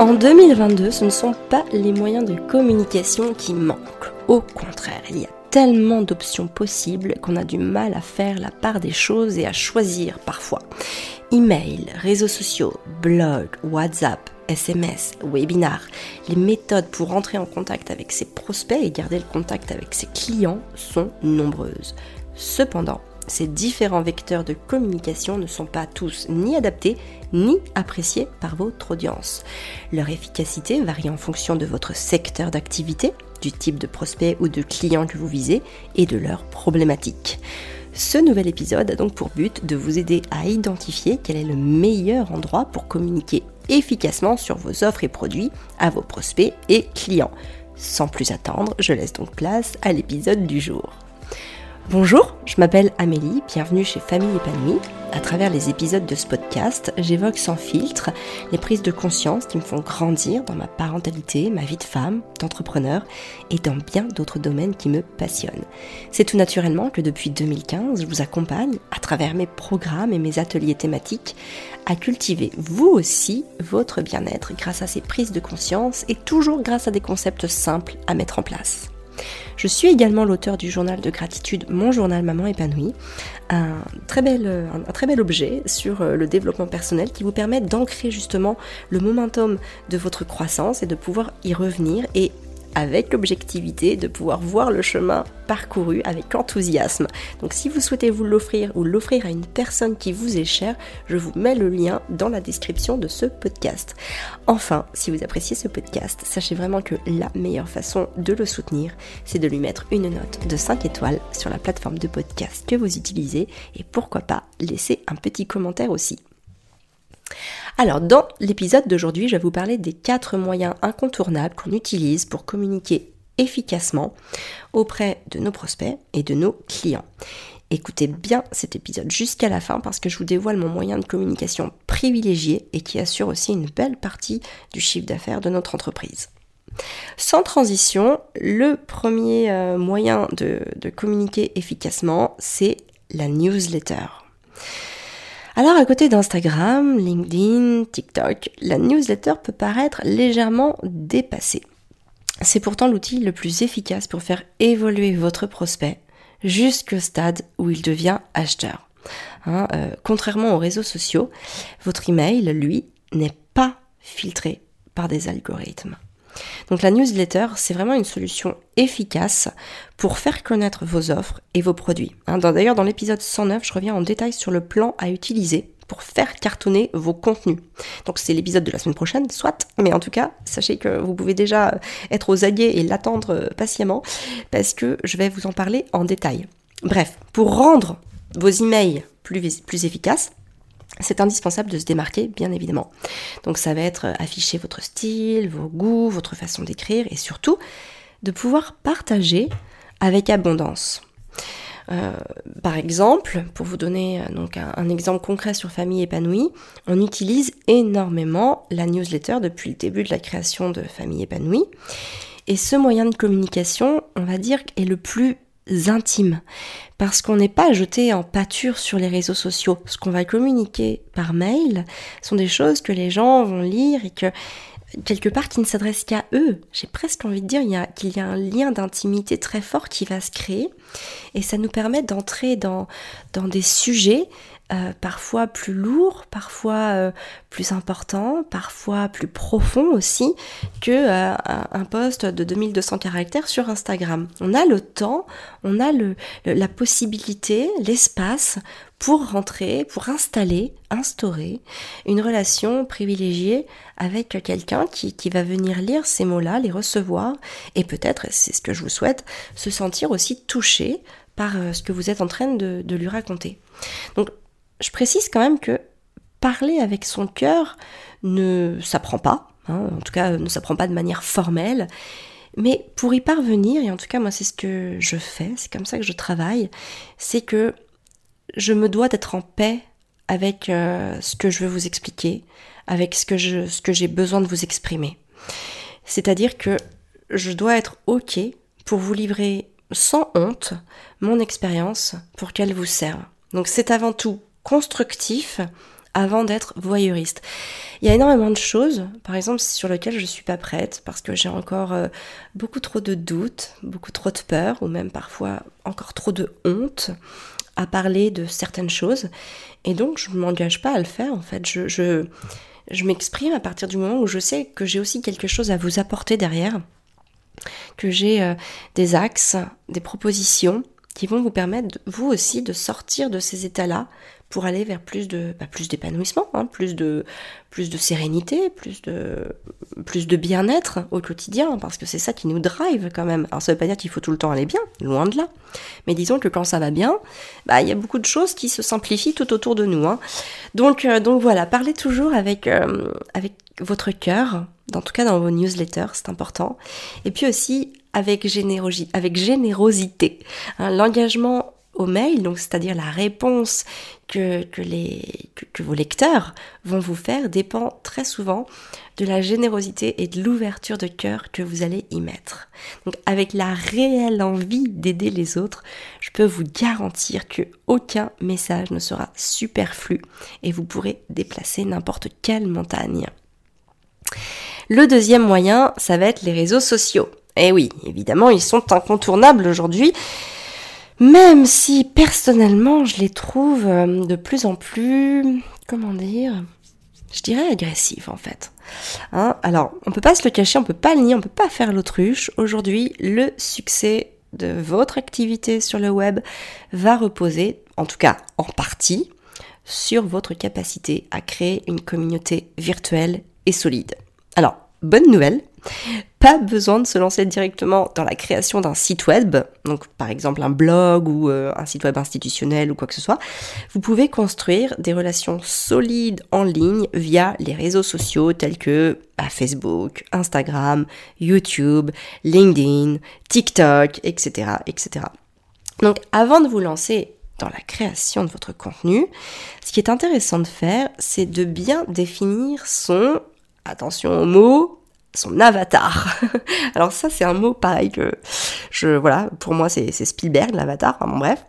En 2022, ce ne sont pas les moyens de communication qui manquent. Au contraire, il y a tellement d'options possibles qu'on a du mal à faire la part des choses et à choisir parfois. Email, réseaux sociaux, blog, WhatsApp, SMS, webinar, les méthodes pour entrer en contact avec ses prospects et garder le contact avec ses clients sont nombreuses. Cependant, ces différents vecteurs de communication ne sont pas tous ni adaptés ni appréciés par votre audience. Leur efficacité varie en fonction de votre secteur d'activité, du type de prospect ou de client que vous visez et de leurs problématiques. Ce nouvel épisode a donc pour but de vous aider à identifier quel est le meilleur endroit pour communiquer efficacement sur vos offres et produits à vos prospects et clients. Sans plus attendre, je laisse donc place à l'épisode du jour. Bonjour, je m'appelle Amélie, bienvenue chez Famille épanouie. À travers les épisodes de ce podcast, j'évoque sans filtre les prises de conscience qui me font grandir dans ma parentalité, ma vie de femme, d'entrepreneur et dans bien d'autres domaines qui me passionnent. C'est tout naturellement que depuis 2015, je vous accompagne à travers mes programmes et mes ateliers thématiques à cultiver vous aussi votre bien-être grâce à ces prises de conscience et toujours grâce à des concepts simples à mettre en place. Je suis également l'auteur du journal de gratitude Mon journal Maman épanouie, un très bel, un, très bel objet sur euh, le développement personnel qui vous permet d'ancrer justement le momentum de votre croissance et de pouvoir y revenir. Et avec l'objectivité de pouvoir voir le chemin parcouru avec enthousiasme. Donc si vous souhaitez vous l'offrir ou l'offrir à une personne qui vous est chère, je vous mets le lien dans la description de ce podcast. Enfin, si vous appréciez ce podcast, sachez vraiment que la meilleure façon de le soutenir, c'est de lui mettre une note de 5 étoiles sur la plateforme de podcast que vous utilisez et pourquoi pas laisser un petit commentaire aussi. Alors, dans l'épisode d'aujourd'hui, je vais vous parler des quatre moyens incontournables qu'on utilise pour communiquer efficacement auprès de nos prospects et de nos clients. Écoutez bien cet épisode jusqu'à la fin parce que je vous dévoile mon moyen de communication privilégié et qui assure aussi une belle partie du chiffre d'affaires de notre entreprise. Sans transition, le premier euh, moyen de communiquer efficacement, c'est la newsletter. Alors à côté d'Instagram, LinkedIn, TikTok, la newsletter peut paraître légèrement dépassée. C'est pourtant l'outil le plus efficace pour faire évoluer votre prospect jusqu'au stade où il devient acheteur. Hein, euh, contrairement aux réseaux sociaux, votre email, lui, n'est pas filtré par des algorithmes. Donc la newsletter, c'est vraiment une solution efficace pour faire connaître vos offres et vos produits. Hein, d'ailleurs, dans l'épisode 109, je reviens en détail sur le plan à utiliser pour faire cartonner vos contenus. Donc c'est l'épisode de la semaine prochaine, soit, mais en tout cas, sachez que vous pouvez déjà être aux aguets et l'attendre euh, patiemment parce que je vais vous en parler en détail. Bref, pour rendre vos emails plus, plus efficaces, c'est indispensable de se démarquer, bien évidemment. Donc ça va être afficher votre style, vos goûts, votre façon d'écrire et surtout de pouvoir partager avec abondance. Euh, par exemple, pour vous donner euh, donc un, exemple concret sur Famille épanouie, on utilise énormément la newsletter depuis le début de la création de Famille épanouie. Et ce moyen de communication, on va dire, est le plus intime parce qu'on n'est pas jeté en pâture sur les réseaux sociaux. Ce qu'on va communiquer par mail sont des choses que les gens vont lire et que quelque part qui ne s'adressent qu'à eux. J'ai presque envie de dire qu'il y a un lien d'intimité très fort qui va se créer et ça nous permet d'entrer dans, dans des sujets euh, parfois plus lourd, parfois euh, plus important, parfois plus profond aussi que euh, un post de 2200 caractères sur Instagram. On a le temps, on a le, la possibilité, l'espace pour rentrer, pour installer, instaurer une relation privilégiée avec quelqu'un qui, qui va venir lire ces mots-là, les recevoir et peut-être, c'est ce que je vous souhaite, se sentir aussi touché par ce que vous êtes en train de, de lui raconter. Donc je précise quand même que parler avec son cœur ne s'apprend pas, hein, en tout cas ne s'apprend pas de manière formelle, mais pour y parvenir, et en tout cas moi c'est ce que je fais, c'est comme ça que je travaille, c'est que je me dois d'être en paix avec euh, ce que je veux vous expliquer, avec ce que ce que j'ai besoin de vous exprimer. C'est-à-dire que je dois être ok pour vous livrer sans honte mon expérience pour qu'elle vous serve. Donc c'est avant tout constructif, avant d'être voyeuriste. Il y a énormément de choses, par exemple, sur lesquelles je ne suis pas prête parce que j'ai encore euh, beaucoup trop de doutes, beaucoup trop de peur ou même parfois encore trop de honte à parler de certaines choses. Et donc, je ne m'engage pas à le faire, en fait. Je, je, m'exprime à partir du moment où je sais que j'ai aussi quelque chose à vous apporter derrière, que j'ai euh, des axes, des propositions qui vont vous permettre, vous aussi, de sortir de ces états-là pour aller vers plus de bah, plus d'épanouissement, hein, plus de plus de sérénité, plus de plus de bien-être au quotidien, parce que c'est ça qui nous drive quand même. Alors ça veut pas dire qu'il faut tout le temps aller bien, loin de là. Mais disons que quand ça va bien, bah il y a beaucoup de choses qui se simplifient tout autour de nous. Hein. Donc euh, donc voilà, parlez toujours avec euh, avec votre cœur, en tout cas dans vos newsletters, c'est important. Et puis aussi avec, avec générosité. Hein, l'engagement au mail, donc c'est-à-dire la réponse que, vos lecteurs vont vous faire, dépend très souvent de la générosité et de l'ouverture de cœur que vous allez y mettre. Donc avec la réelle envie d'aider les autres, je peux vous garantir que aucun message ne sera superflu et vous pourrez déplacer n'importe quelle montagne. Le deuxième moyen, ça va être les réseaux sociaux. Eh oui, évidemment, ils sont incontournables aujourd'hui, même si personnellement, je les trouve euh, de plus en plus, comment dire, je dirais agressifs en fait. Hein Alors, on peut pas se le cacher, on peut pas le nier, on peut pas faire l'autruche. Aujourd'hui, le succès de votre activité sur le web va reposer, en tout cas en partie, sur votre capacité à créer une communauté virtuelle et solide. Alors, bonne nouvelle, pas besoin de se lancer directement dans la création d'un site web, donc par exemple un blog ou euh, un site web institutionnel ou quoi que ce soit. Vous pouvez construire des relations solides en ligne via les réseaux sociaux tels que bah, Facebook, Instagram, YouTube, LinkedIn, TikTok, etc., etc. Donc avant de vous lancer dans la création de votre contenu, ce qui est intéressant de faire, c'est de bien définir son attention aux mots, son avatar. Alors ça c'est un mot pareil que je voilà pour moi c'est Spielberg l'avatar. Enfin bref.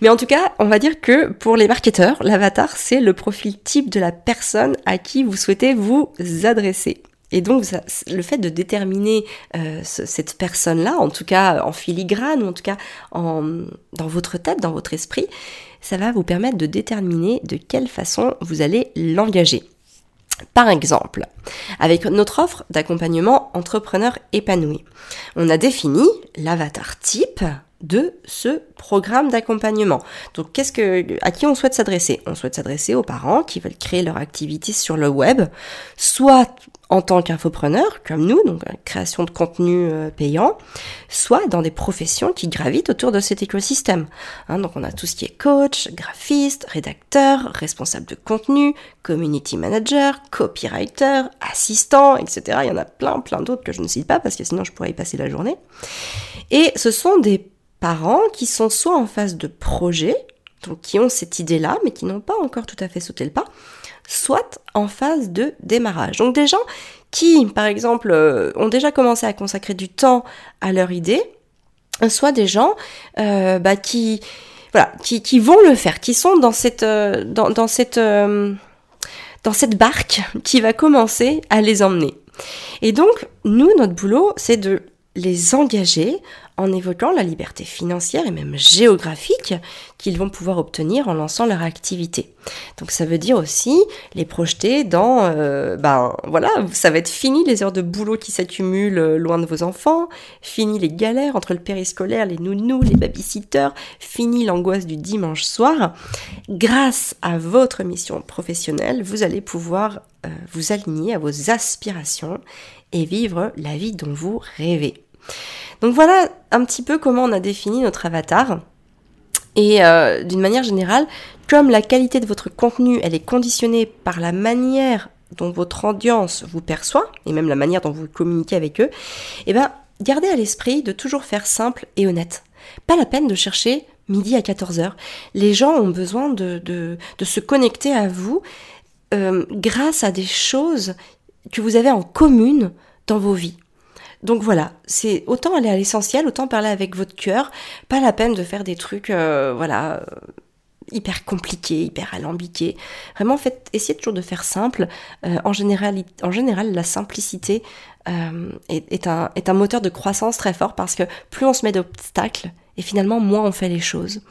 Mais en tout cas on va dire que pour les marketeurs l'avatar c'est le profil type de la personne à qui vous souhaitez vous adresser. Et donc le fait de déterminer euh, cette personne-là, en tout cas en filigrane ou en tout cas en, dans votre tête, dans votre esprit, ça va vous permettre de déterminer de quelle façon vous allez l'engager. Par exemple, avec notre offre d'accompagnement entrepreneur épanoui, on a défini l'avatar type de ce programme d'accompagnement. Donc, qu'est-ce que, à qui on souhaite s'adresser? On souhaite s'adresser aux parents qui veulent créer leur activité sur le web, soit en tant qu'infopreneur, comme nous, donc création de contenu euh, payant, soit dans des professions qui gravitent autour de cet écosystème. Hein, donc on a tout ce qui est coach, graphiste, rédacteur, responsable de contenu, community manager, copywriter, assistant, etc. Il y en a plein, plein d'autres que je ne cite pas parce que sinon je pourrais y passer la journée. Et ce sont des parents qui sont soit en phase de projet, donc qui ont cette idée-là, mais qui n'ont pas encore tout à fait sauté le pas, soit en phase de démarrage. Donc des gens qui, par exemple, euh, ont déjà commencé à consacrer du temps à leur idée, soit des gens euh, bah, qui, voilà, qui, qui, vont le faire, qui sont dans cette, euh, dans, dans, cette, dans cette barque qui va commencer à les emmener. Et donc, nous, notre boulot, c'est de les engager en évoquant la liberté financière et même géographique qu'ils vont pouvoir obtenir en lançant leur activité. Donc ça veut dire aussi les projeter dans, euh, ben voilà, ça va être fini les heures de boulot qui s'accumulent euh, loin de vos enfants, fini les galères entre le périscolaire, les nounous, les babysitters, fini l'angoisse du dimanche soir. Grâce à votre mission professionnelle, vous allez pouvoir euh, vous aligner à vos aspirations et vivre la vie dont vous rêvez. Donc voilà un petit peu comment on a défini notre avatar. Et euh, d'une manière générale, comme la qualité de votre contenu, elle est conditionnée par la manière dont votre audience vous perçoit, et même la manière dont vous communiquez avec eux, eh ben, gardez à l'esprit de toujours faire simple et honnête. Pas la peine de chercher midi à 14h. Les gens ont besoin de, de, se connecter à vous euh, grâce à des choses que vous avez en commune dans vos vies. Donc voilà, c'est autant aller à l'essentiel, autant parler avec votre cœur, pas la peine de faire des trucs, euh, voilà, hyper compliqué, hyper alambiqué. Vraiment, essayez toujours de faire simple. Euh, en, général, en général, la simplicité euh, est, un, est un moteur de croissance très fort parce que plus on se met d'obstacles, et finalement, moins on fait les choses.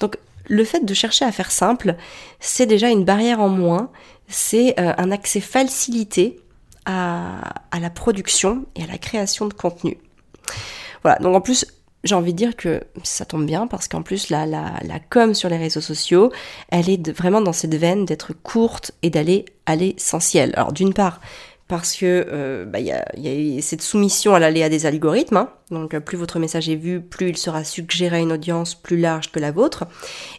Donc, le fait de chercher à faire simple, c'est déjà une barrière en moins, c'est euh, un accès facilité à, la production et à la création de contenu. Voilà, donc en plus, j'ai envie de dire que ça tombe bien parce qu'en plus la, com sur les réseaux sociaux, elle est vraiment dans cette veine d'être courte et d'aller à l'essentiel. Alors d'une part, parce que euh, bah, y, a, y, a, cette soumission à l'aléa des algorithmes. Hein. Donc euh, plus votre message est vu, plus il sera suggéré à une audience plus large que la vôtre.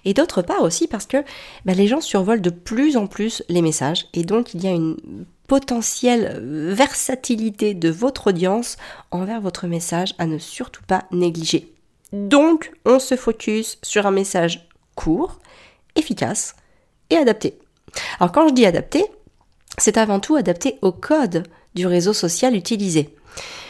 Et d'autre part aussi parce que bah, les gens survolent de plus en plus les messages et donc il y a une potentielle versatilité de votre audience envers votre message à ne surtout pas négliger. Donc, on se focus sur un message court, efficace et adapté. Alors quand je dis adapté, c'est avant tout adapté au code du réseau social utilisé.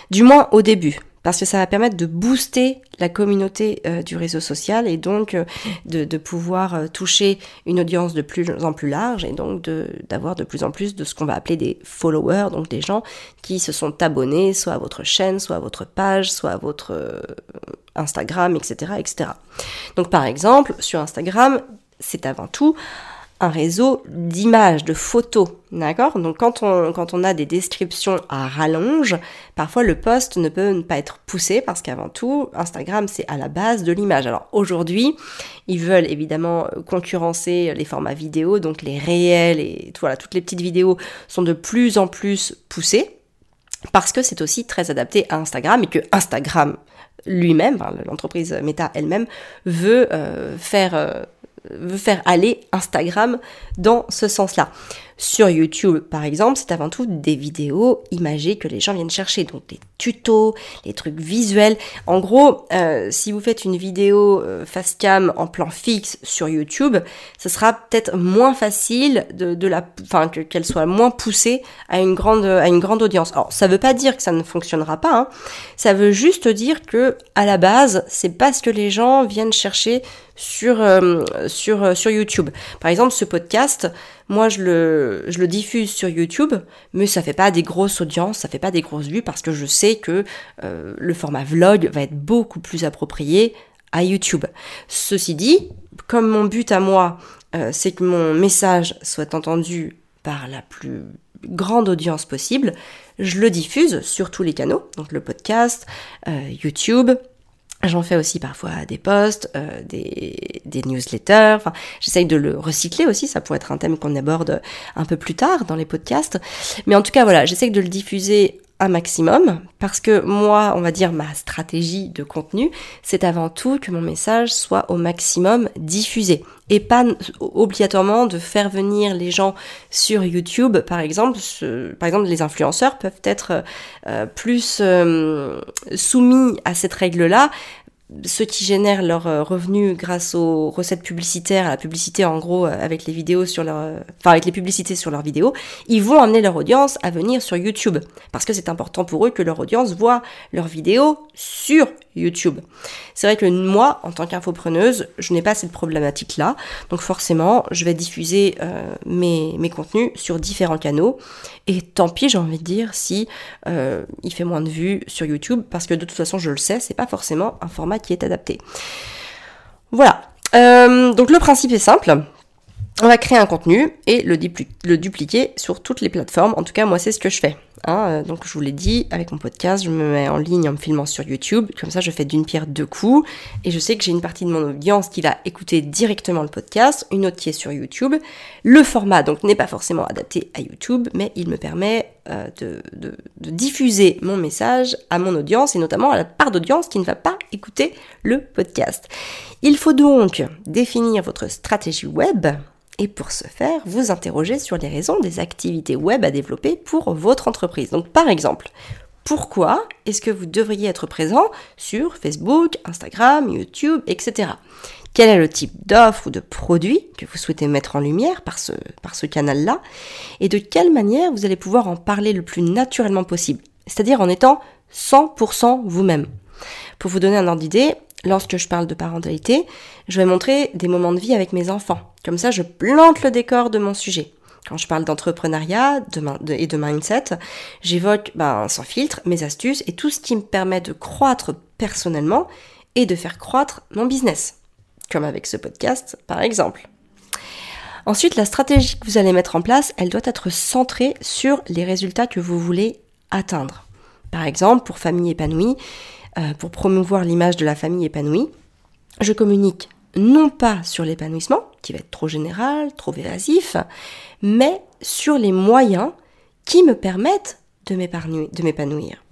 Du moins au début parce que ça va permettre de booster la communauté euh, du réseau social et donc euh, de, pouvoir euh, toucher une audience de plus en plus large et donc d'avoir de, plus en plus de ce qu'on va appeler des followers, donc des gens qui se sont abonnés soit à votre chaîne, soit à votre page, soit à votre Instagram, etc., etc. Donc par exemple, sur Instagram, c'est avant tout un réseau d'images, de photos, d'accord? Donc quand on, quand on a des descriptions à rallonge, parfois le post ne peut pas être poussé parce qu'avant tout, Instagram c'est à la base de l'image. Alors aujourd'hui, ils veulent évidemment concurrencer les formats vidéo, donc les réels et voilà, toutes les petites vidéos sont de plus en plus poussées parce que c'est aussi très adapté à Instagram et que Instagram lui-même, l'entreprise Meta elle-même, veut euh, faire... Euh, veut faire aller Instagram dans ce sens-là. Sur YouTube, par exemple, c'est avant tout des vidéos imagées que les gens viennent chercher, donc des tutos, les trucs visuels. En gros, euh, si vous faites une vidéo euh, face cam en plan fixe sur YouTube, ce sera peut-être moins facile de, la, enfin qu'elle soit moins poussée à une grande à une grande audience. Alors, ça veut pas dire que ça ne fonctionnera pas. Hein. Ça veut juste dire que à la base, c'est pas ce que les gens viennent chercher sur euh, sur sur YouTube. Par exemple, ce podcast moi, je le, je le diffuse sur YouTube, mais ça fait pas des grosses audiences, ça fait pas des grosses vues parce que je sais que euh, le format vlog va être beaucoup plus approprié à YouTube. Ceci dit, comme mon but à moi, euh, c'est que mon message soit entendu par la plus grande audience possible, je le diffuse sur tous les canaux, donc le podcast, euh, YouTube, J'en fais aussi parfois des posts, euh, des, des, newsletters. Enfin, j'essaye de le recycler aussi. Ça pourrait être un thème qu'on aborde un peu plus tard dans les podcasts. Mais en tout cas, voilà, j'essaye de le diffuser un maximum parce que moi, on va dire ma stratégie de contenu, c'est avant tout que mon message soit au maximum diffusé et pas obligatoirement de faire venir les gens sur YouTube par exemple. par exemple, les influenceurs peuvent être euh, plus euh, soumis à cette règle-là ceux qui génèrent leurs euh, revenus grâce aux recettes publicitaires, à la publicité en gros euh, avec les vidéos sur leur, euh, enfin avec les publicités sur leurs vidéos, ils vont amener leur audience à venir sur YouTube. Parce que c'est important pour eux que leur audience voit leurs vidéos sur YouTube. C'est vrai que moi, en tant qu'infopreneuse, je n'ai pas cette problématique-là, donc forcément, je vais diffuser mes, mes contenus sur différents canaux et tant pis, j'ai envie de dire, si il fait moins de vues sur YouTube parce que de toute façon, je le sais, c'est pas forcément un format qui est adapté. Voilà. Euh, donc le principe est simple. On va créer un contenu et le, dupliquer sur toutes les plateformes. En tout cas, moi, c'est ce que je fais. Hein. Euh, donc, je vous l'ai dit, avec mon podcast, je me mets en ligne en me filmant sur YouTube. Comme ça, je fais d'une pierre deux coups. Et je sais que j'ai une partie de mon audience qui va écouter directement le podcast, une autre qui est sur YouTube. Le format, donc, n'est pas forcément adapté à YouTube, mais il me permet euh, de diffuser mon message à mon audience et notamment à la part d'audience qui ne va pas écouter le podcast. Il faut donc définir votre stratégie web et pour ce faire, vous interrogez sur les raisons des activités web à développer pour votre entreprise. Donc par exemple, pourquoi est-ce que vous devriez être présent sur Facebook, Instagram, YouTube, etc. Quel est le type d'offre ou de produit que vous souhaitez mettre en lumière par ce, canal-là? Et de quelle manière vous allez pouvoir en parler le plus naturellement possible? C'est-à-dire en étant 100% vous-même. Pour vous donner un ordre d'idée, lorsque je parle de parentalité, je vais montrer des moments de vie avec mes enfants. Comme ça, je plante le décor de mon sujet. Quand je parle d'entrepreneuriat et de mindset, j'évoque ben, sans filtre mes astuces et tout ce qui me permet de croître personnellement et de faire croître mon business. Comme avec ce podcast, par exemple. Ensuite, la stratégie que vous allez mettre en place, elle doit être centrée sur les résultats que vous voulez atteindre. Par exemple, pour famille épanouie, euh, pour promouvoir l'image de la famille épanouie, je communique non pas sur l'épanouissement, qui va être trop général, trop évasif, mais sur les moyens qui me permettent de m'épanouir.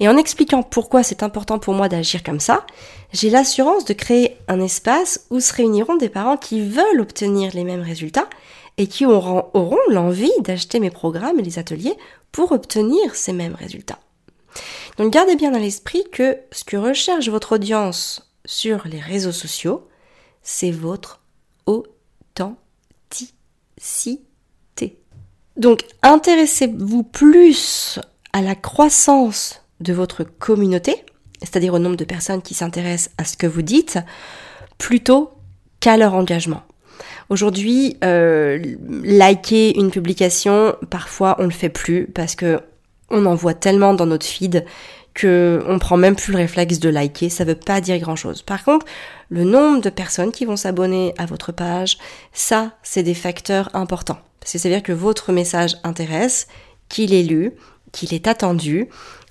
Et en expliquant pourquoi c'est important pour moi d'agir comme ça, j'ai l'assurance de créer un espace où se réuniront des parents qui veulent obtenir les mêmes résultats et qui auront, auront l'envie d'acheter mes programmes et les ateliers pour obtenir ces mêmes résultats. Donc gardez bien à l'esprit que ce que recherche votre audience sur les réseaux sociaux, c'est votre authenticité. Donc intéressez-vous plus à la croissance de votre communauté, c'est-à-dire au nombre de personnes qui s'intéressent à ce que vous dites, plutôt qu'à leur engagement. Aujourd'hui, euh, liker une publication, parfois on ne le fait plus parce que on en voit tellement dans notre feed que on prend même plus le réflexe de liker, ça veut pas dire grand chose. Par contre, le nombre de personnes qui vont s'abonner à votre page, ça, c'est des facteurs importants. Parce que ça veut dire que votre message intéresse, qu'il est lu, qu'il est attendu,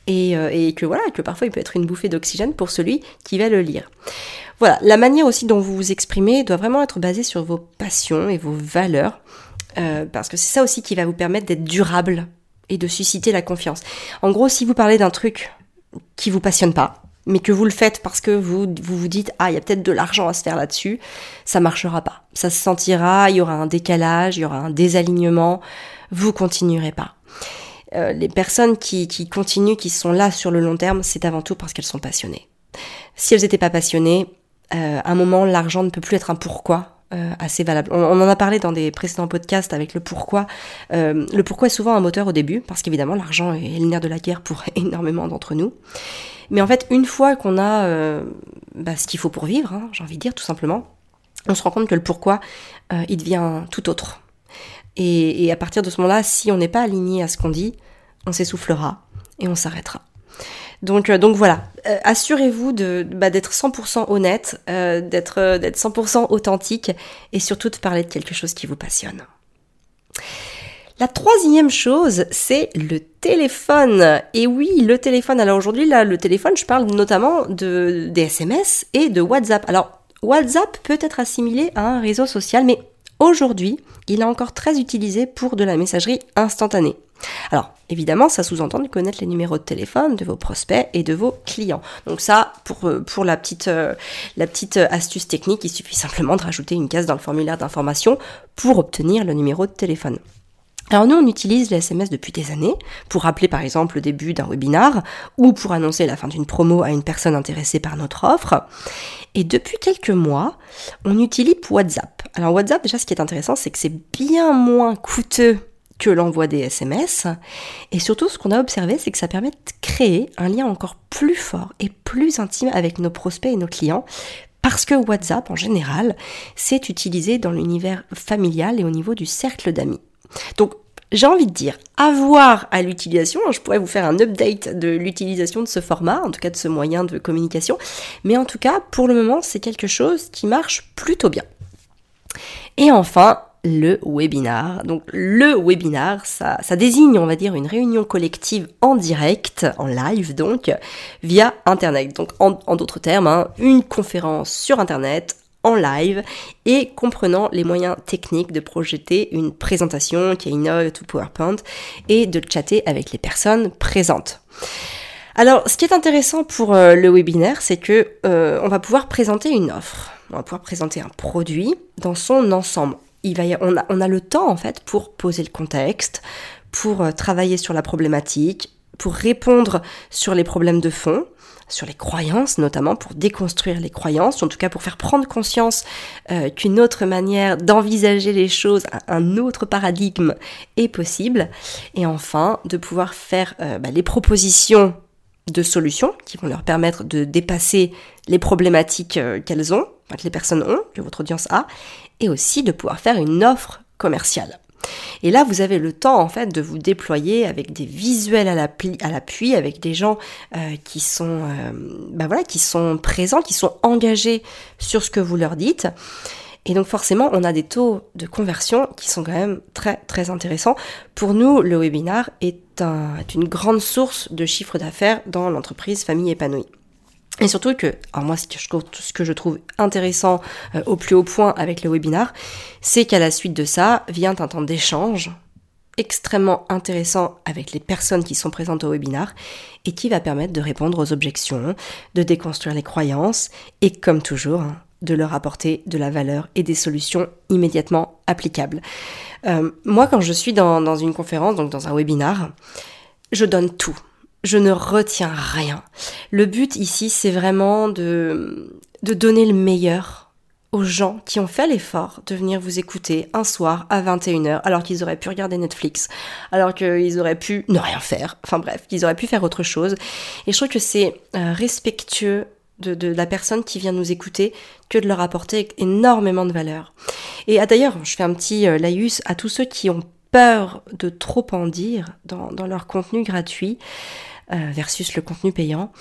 et, euh, et, que voilà, que parfois il peut être une bouffée d'oxygène pour celui qui va le lire. Voilà, la manière aussi dont vous vous exprimez doit vraiment être basée sur vos passions et vos valeurs, euh, parce que c'est ça aussi qui va vous permettre d'être durable et de susciter la confiance. En gros, si vous parlez d'un truc qui vous passionne pas, mais que vous le faites parce que vous vous, dites ah il y a peut-être de l'argent à se faire là-dessus, ça marchera pas. Ça se sentira, il y aura un décalage, il y aura un désalignement, vous continuerez pas. Euh, les personnes qui, qui continuent, qui sont là sur le long terme, c'est avant tout parce qu'elles sont passionnées. Si elles n'étaient pas passionnées, euh, à un moment l'argent ne peut plus être un pourquoi euh, assez valable. On, en a parlé dans des précédents podcasts avec le pourquoi. Euh, le pourquoi est souvent un moteur au début, parce qu'évidemment l'argent est le nerf de la guerre pour énormément d'entre nous. Mais en fait, une fois qu'on a euh, bah, ce qu'il faut pour vivre, hein, j'ai envie de dire tout simplement, on se rend compte que le pourquoi, il devient tout autre. Et, et à partir de ce moment-là, si on n'est pas aligné à ce qu'on dit, on s'essoufflera et on s'arrêtera. Donc, euh, donc voilà, euh, assurez-vous de, bah, d'être 100% honnête, euh, d'être, d'être 100% authentique et surtout de parler de quelque chose qui vous passionne. La troisième chose, c'est le téléphone. Et oui, le téléphone. Alors aujourd'hui, là, le téléphone, je parle notamment de, des SMS et de WhatsApp. Alors, WhatsApp peut être assimilé à un réseau social, mais aujourd'hui, il est encore très utilisé pour de la messagerie instantanée. Alors, évidemment, ça sous-entend de connaître les numéros de téléphone de vos prospects et de vos clients. Donc ça, pour, euh, la, petite, euh, la petite euh, astuce technique, il suffit simplement de rajouter une case dans le formulaire d'information pour obtenir le numéro de téléphone. Alors nous, on utilise les SMS depuis des années pour rappeler par exemple le début d'un webinar ou pour annoncer la fin d'une promo à une personne intéressée par notre offre. Et depuis quelques mois, on utilise WhatsApp. Alors WhatsApp, déjà, ce qui est intéressant, c'est que c'est bien moins coûteux que l'envoi des SMS. Et surtout, ce qu'on a observé, c'est que ça permet de créer un lien encore plus fort et plus intime avec nos prospects et nos clients. Parce que WhatsApp, en général, c'est utilisé dans l'univers familial et au niveau du cercle d'amis. Donc, j'ai envie de dire, avoir à l'utilisation, je pourrais vous faire un update de l'utilisation de ce format, en tout cas de ce moyen de communication, mais en tout cas, pour le moment, c'est quelque chose qui marche plutôt bien. Et enfin, le webinar. Donc le webinar, ça, désigne, on va dire, une réunion collective en direct, en live donc, via Internet. Donc en, d'autres termes, hein, une conférence sur Internet en live et comprenant les moyens techniques de projeter une présentation, Keynote ou PowerPoint et de chatter avec les personnes présentes. Alors, ce qui est intéressant pour euh, le webinaire, c'est que euh, on va pouvoir présenter une offre, on va pouvoir présenter un produit dans son ensemble il va on, a, on a le temps en fait pour poser le contexte, pour euh, travailler sur la problématique, pour répondre sur les problèmes de fond, sur les croyances notamment, pour déconstruire les croyances, en tout cas pour faire prendre conscience euh, qu'une autre manière d'envisager les choses, un autre paradigme est possible, et enfin de pouvoir faire euh, bah, les propositions de solutions qui vont leur permettre de dépasser les problématiques qu'elles ont, que les personnes ont, que votre audience a, et aussi de pouvoir faire une offre commerciale. Et là, vous avez le temps en fait de vous déployer avec des visuels à l'appui, avec des gens euh, qui sont, ben voilà, qui sont présents, qui sont engagés sur ce que vous leur dites. Et donc forcément, on a des taux de conversion qui sont quand même très très intéressants. Pour nous, le webinar est, est une grande source de chiffre d'affaires dans l'entreprise famille épanouie. Et surtout que, alors moi, ce que je trouve intéressant euh, au plus haut point avec le webinar, c'est qu'à la suite de ça vient un temps d'échange extrêmement intéressant avec les personnes qui sont présentes au webinar et qui va permettre de répondre aux objections, de déconstruire les croyances et comme toujours, hein, de leur apporter de la valeur et des solutions immédiatement applicables. Euh, moi, quand je suis dans, dans une conférence, donc dans un webinar, je donne tout. Je ne retiens rien. Le but ici, c'est vraiment de, de donner le meilleur aux gens qui ont fait l'effort de venir vous écouter un soir à 21h alors qu'ils auraient pu regarder Netflix, alors qu'ils auraient pu ne rien faire, enfin bref, qu'ils auraient pu faire autre chose. Et je trouve que c'est euh, respectueux de, la personne qui vient nous écouter que de leur apporter énormément de valeur. Et ah, d'ailleurs, je fais un petit euh, laïus à tous ceux qui ont peur de trop en dire dans, leur contenu gratuit euh, versus le contenu payant.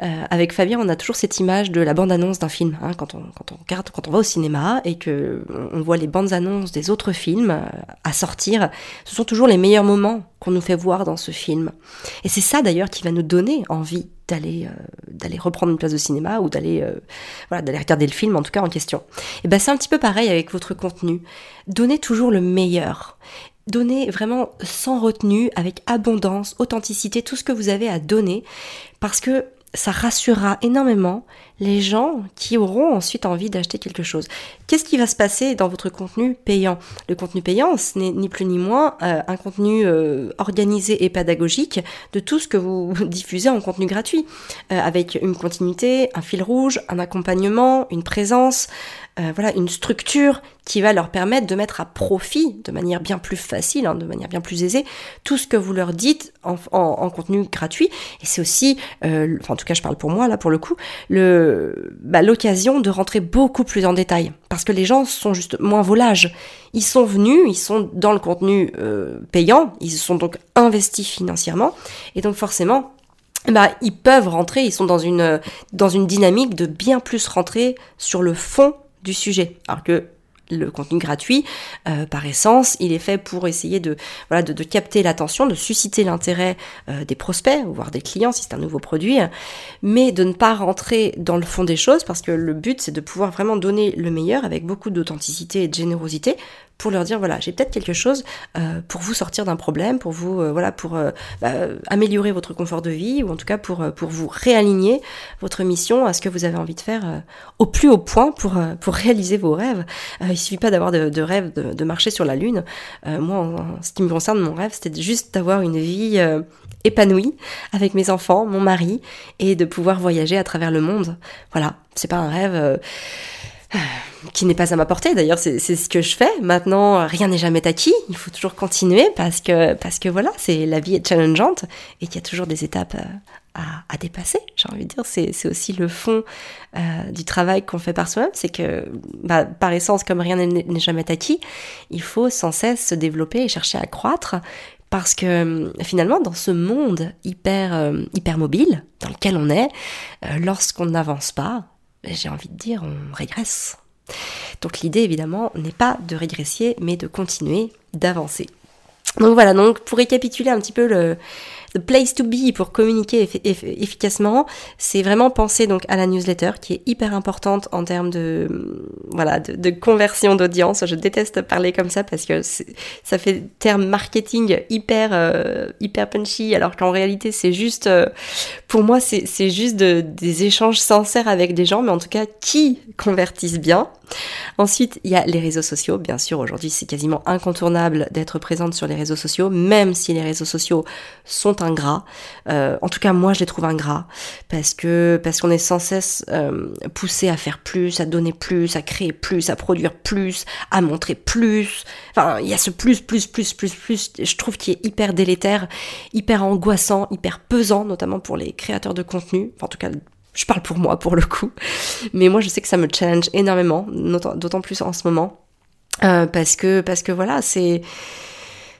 Euh, avec Fabien, on a toujours cette image de la bande-annonce d'un film. Hein, quand, on, quand on regarde, quand on va au cinéma et que on voit les bandes annonces des autres films euh, à sortir, ce sont toujours les meilleurs moments qu'on nous fait voir dans ce film. Et c'est ça d'ailleurs qui va nous donner envie d'aller d'aller reprendre une place de cinéma ou d'aller voilà d'aller regarder le film en tout cas en question. Et ben c'est un petit peu pareil avec votre contenu. Donnez toujours le meilleur donnez vraiment sans retenue, avec abondance, authenticité, tout ce que vous avez à donner, parce que ça rassurera énormément les gens qui auront ensuite envie d'acheter quelque chose. Qu'est-ce qui va se passer dans votre contenu payant? Le contenu payant, ce n'est ni plus ni moins euh, un contenu euh, organisé et pédagogique de tout ce que vous diffusez en contenu gratuit, euh, avec une continuité, un fil rouge, un accompagnement, une présence, voilà, une structure qui va leur permettre de mettre à profit de manière bien plus facile, hein, de manière bien plus aisée, tout ce que vous leur dites en, contenu gratuit. Et c'est aussi, en tout cas je parle pour moi là pour le coup, le bah, l'occasion de rentrer beaucoup plus en détail parce que les gens sont juste moins volages. Ils sont venus, ils sont dans le contenu euh, payant, ils sont donc investis financièrement et donc forcément bah, ils peuvent rentrer, ils sont dans une, dans une dynamique de bien plus rentrer sur le fond du sujet. Alors que le contenu gratuit, euh, par essence, il est fait pour essayer de, voilà, de, capter l'attention, de susciter l'intérêt euh, des prospects, voire des clients si c'est un nouveau produit, mais de ne pas rentrer dans le fond des choses parce que le but c'est de pouvoir vraiment donner le meilleur avec beaucoup d'authenticité et de générosité pour leur dire voilà j'ai peut-être quelque chose euh, pour vous sortir d'un problème pour vous euh, voilà pour euh, bah, améliorer votre confort de vie ou en tout cas pour pour vous réaligner votre mission à ce que vous avez envie de faire au plus haut point pour pour réaliser vos rêves. Il suffit pas d'avoir de, de rêve de, de, marcher sur la lune. Moi en, ce qui me concerne mon rêve c'était juste d'avoir une vie épanouie avec mes enfants mon mari et de pouvoir voyager à travers le monde. Voilà. C'est pas un rêve qui n'est pas à ma portée. D'ailleurs, c'est ce que je fais. Maintenant, rien n'est jamais acquis. Il faut toujours continuer parce que, parce que voilà, c'est la vie est challengeante et qu'il y a toujours des étapes euh, à, à dépasser. J'ai envie de dire, c'est aussi le fond euh, du travail qu'on fait par soi-même. C'est que, bah, par essence, comme rien n'est jamais acquis, il faut sans cesse se développer et chercher à croître. Parce que finalement, dans ce monde hyper, euh, hyper mobile dans lequel on est, lorsqu'on n'avance pas, j'ai envie de dire, on régresse. Donc l'idée évidemment n'est pas de régresser, mais de continuer d'avancer. Donc voilà, donc pour récapituler un petit peu le, the place to be pour communiquer efficacement, c'est vraiment penser donc à la newsletter qui est hyper importante en termes de voilà de, conversion d'audience. Je déteste parler comme ça parce que ça fait terme marketing hyper euh, hyper punchy alors qu'en réalité c'est juste euh, pour moi c'est juste des échanges sincères avec des gens mais en tout cas qui convertissent bien. Ensuite, il y a les réseaux sociaux. Bien sûr, aujourd'hui, c'est quasiment incontournable d'être présente sur les réseaux sociaux, même si les réseaux sociaux sont ingrats. Euh, en tout cas, moi, je les trouve ingrats parce que parce qu'on est sans cesse euh, poussé à faire plus, à donner plus, à créer plus, à produire plus, à montrer plus. Enfin, il y a ce plus, plus, plus, plus, plus. Je trouve qui est hyper délétère, hyper angoissant, hyper pesant, notamment pour les créateurs de contenu. En tout cas, je parle pour moi pour le coup. Mais moi, je sais que ça me challenge énormément, d'autant plus en ce moment. Euh, parce que parce que voilà, c'est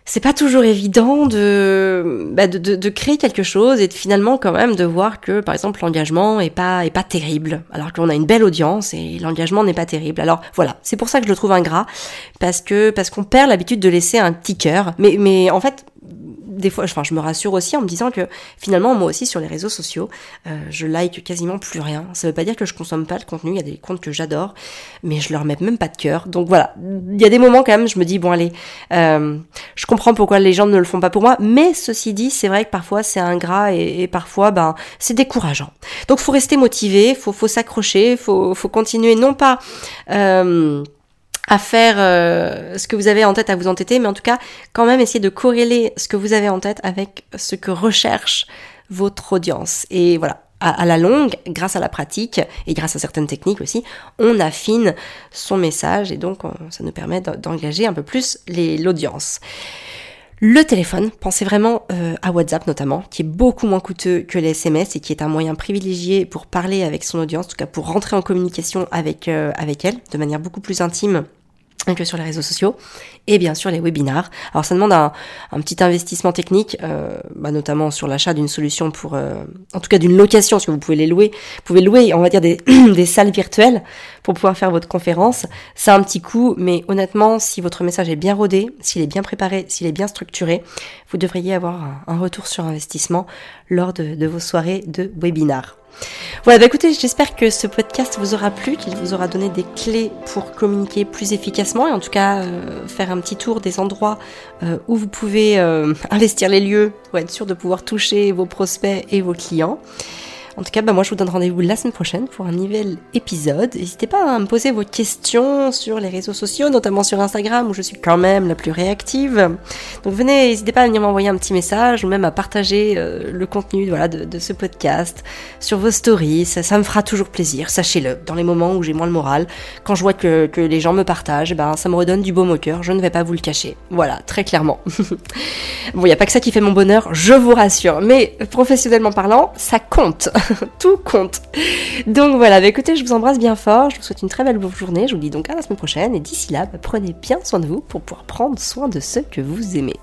c'est pas toujours évident de, bah de, de, de, créer quelque chose et de, finalement quand même de voir que par exemple l'engagement est pas est pas terrible alors qu'on a une belle audience et l'engagement n'est pas terrible. Alors voilà, c'est pour ça que je le trouve ingrat parce que parce qu'on perd l'habitude de laisser un petit cœur. Mais mais en fait des fois, enfin, je me rassure aussi en me disant que finalement, moi aussi, sur les réseaux sociaux, euh, je like quasiment plus rien. Ça veut pas dire que je consomme pas le contenu. Il y a des comptes que j'adore, mais je leur mets même pas de cœur. Donc voilà, il y a des moments quand même, je me dis bon allez, euh, je comprends pourquoi les gens ne le font pas pour moi, mais ceci dit, c'est vrai que parfois c'est ingrat et, et parfois, ben, c'est décourageant. Donc faut rester motivé, faut, faut s'accrocher, faut, faut continuer, non pas. Euh, à faire euh, ce que vous avez en tête à vous entêter, mais en tout cas, quand même essayer de corréler ce que vous avez en tête avec ce que recherche votre audience. Et voilà, à, la longue, grâce à la pratique et grâce à certaines techniques aussi, on affine son message et donc ça nous permet d'engager un peu plus l'audience. Le téléphone, pensez vraiment euh, à WhatsApp notamment, qui est beaucoup moins coûteux que les SMS et qui est un moyen privilégié pour parler avec son audience, en tout cas pour rentrer en communication avec, euh, avec elle de manière beaucoup plus intime que sur les réseaux sociaux, et bien sûr les webinars. Alors ça demande un, petit investissement technique, euh, bah, notamment sur l'achat d'une solution pour, euh, en tout cas d'une location, parce que vous pouvez les louer, vous pouvez louer, on va dire des, salles virtuelles pour pouvoir faire votre conférence. C'est un petit coût, mais honnêtement, si votre message est bien rodé, s'il est bien préparé, s'il est bien structuré, vous devriez avoir un, retour sur investissement lors de, de vos soirées de webinars. Voilà, bah écoutez, j'espère que ce podcast vous aura plu, qu'il vous aura donné des clés pour communiquer plus efficacement et en tout cas euh, faire un petit tour des endroits euh, où vous pouvez euh, investir les lieux pour être sûr de pouvoir toucher vos prospects et vos clients. En tout cas, bah moi je vous donne rendez-vous la semaine prochaine pour un nouvel épisode. N'hésitez pas à me poser vos questions sur les réseaux sociaux, notamment sur Instagram où je suis quand même la plus réactive. Donc venez, n'hésitez pas à venir m'envoyer un petit message ou même à partager euh, le contenu voilà, de, ce podcast sur vos stories. Ça, ça me fera toujours plaisir, sachez-le. Dans les moments où j'ai moins le moral, quand je vois que, que les gens me partagent, ben, ça me redonne du baume au cœur. Je ne vais pas vous le cacher. Voilà, très clairement. bon, il n'y a pas que ça qui fait mon bonheur, je vous rassure. Mais professionnellement parlant, ça compte. tout compte. Donc voilà, bah écoutez, je vous embrasse bien fort, je vous souhaite une très belle journée, je vous dis donc à la semaine prochaine, et d'ici là, bah, prenez bien soin de vous pour pouvoir prendre soin de ceux que vous aimez.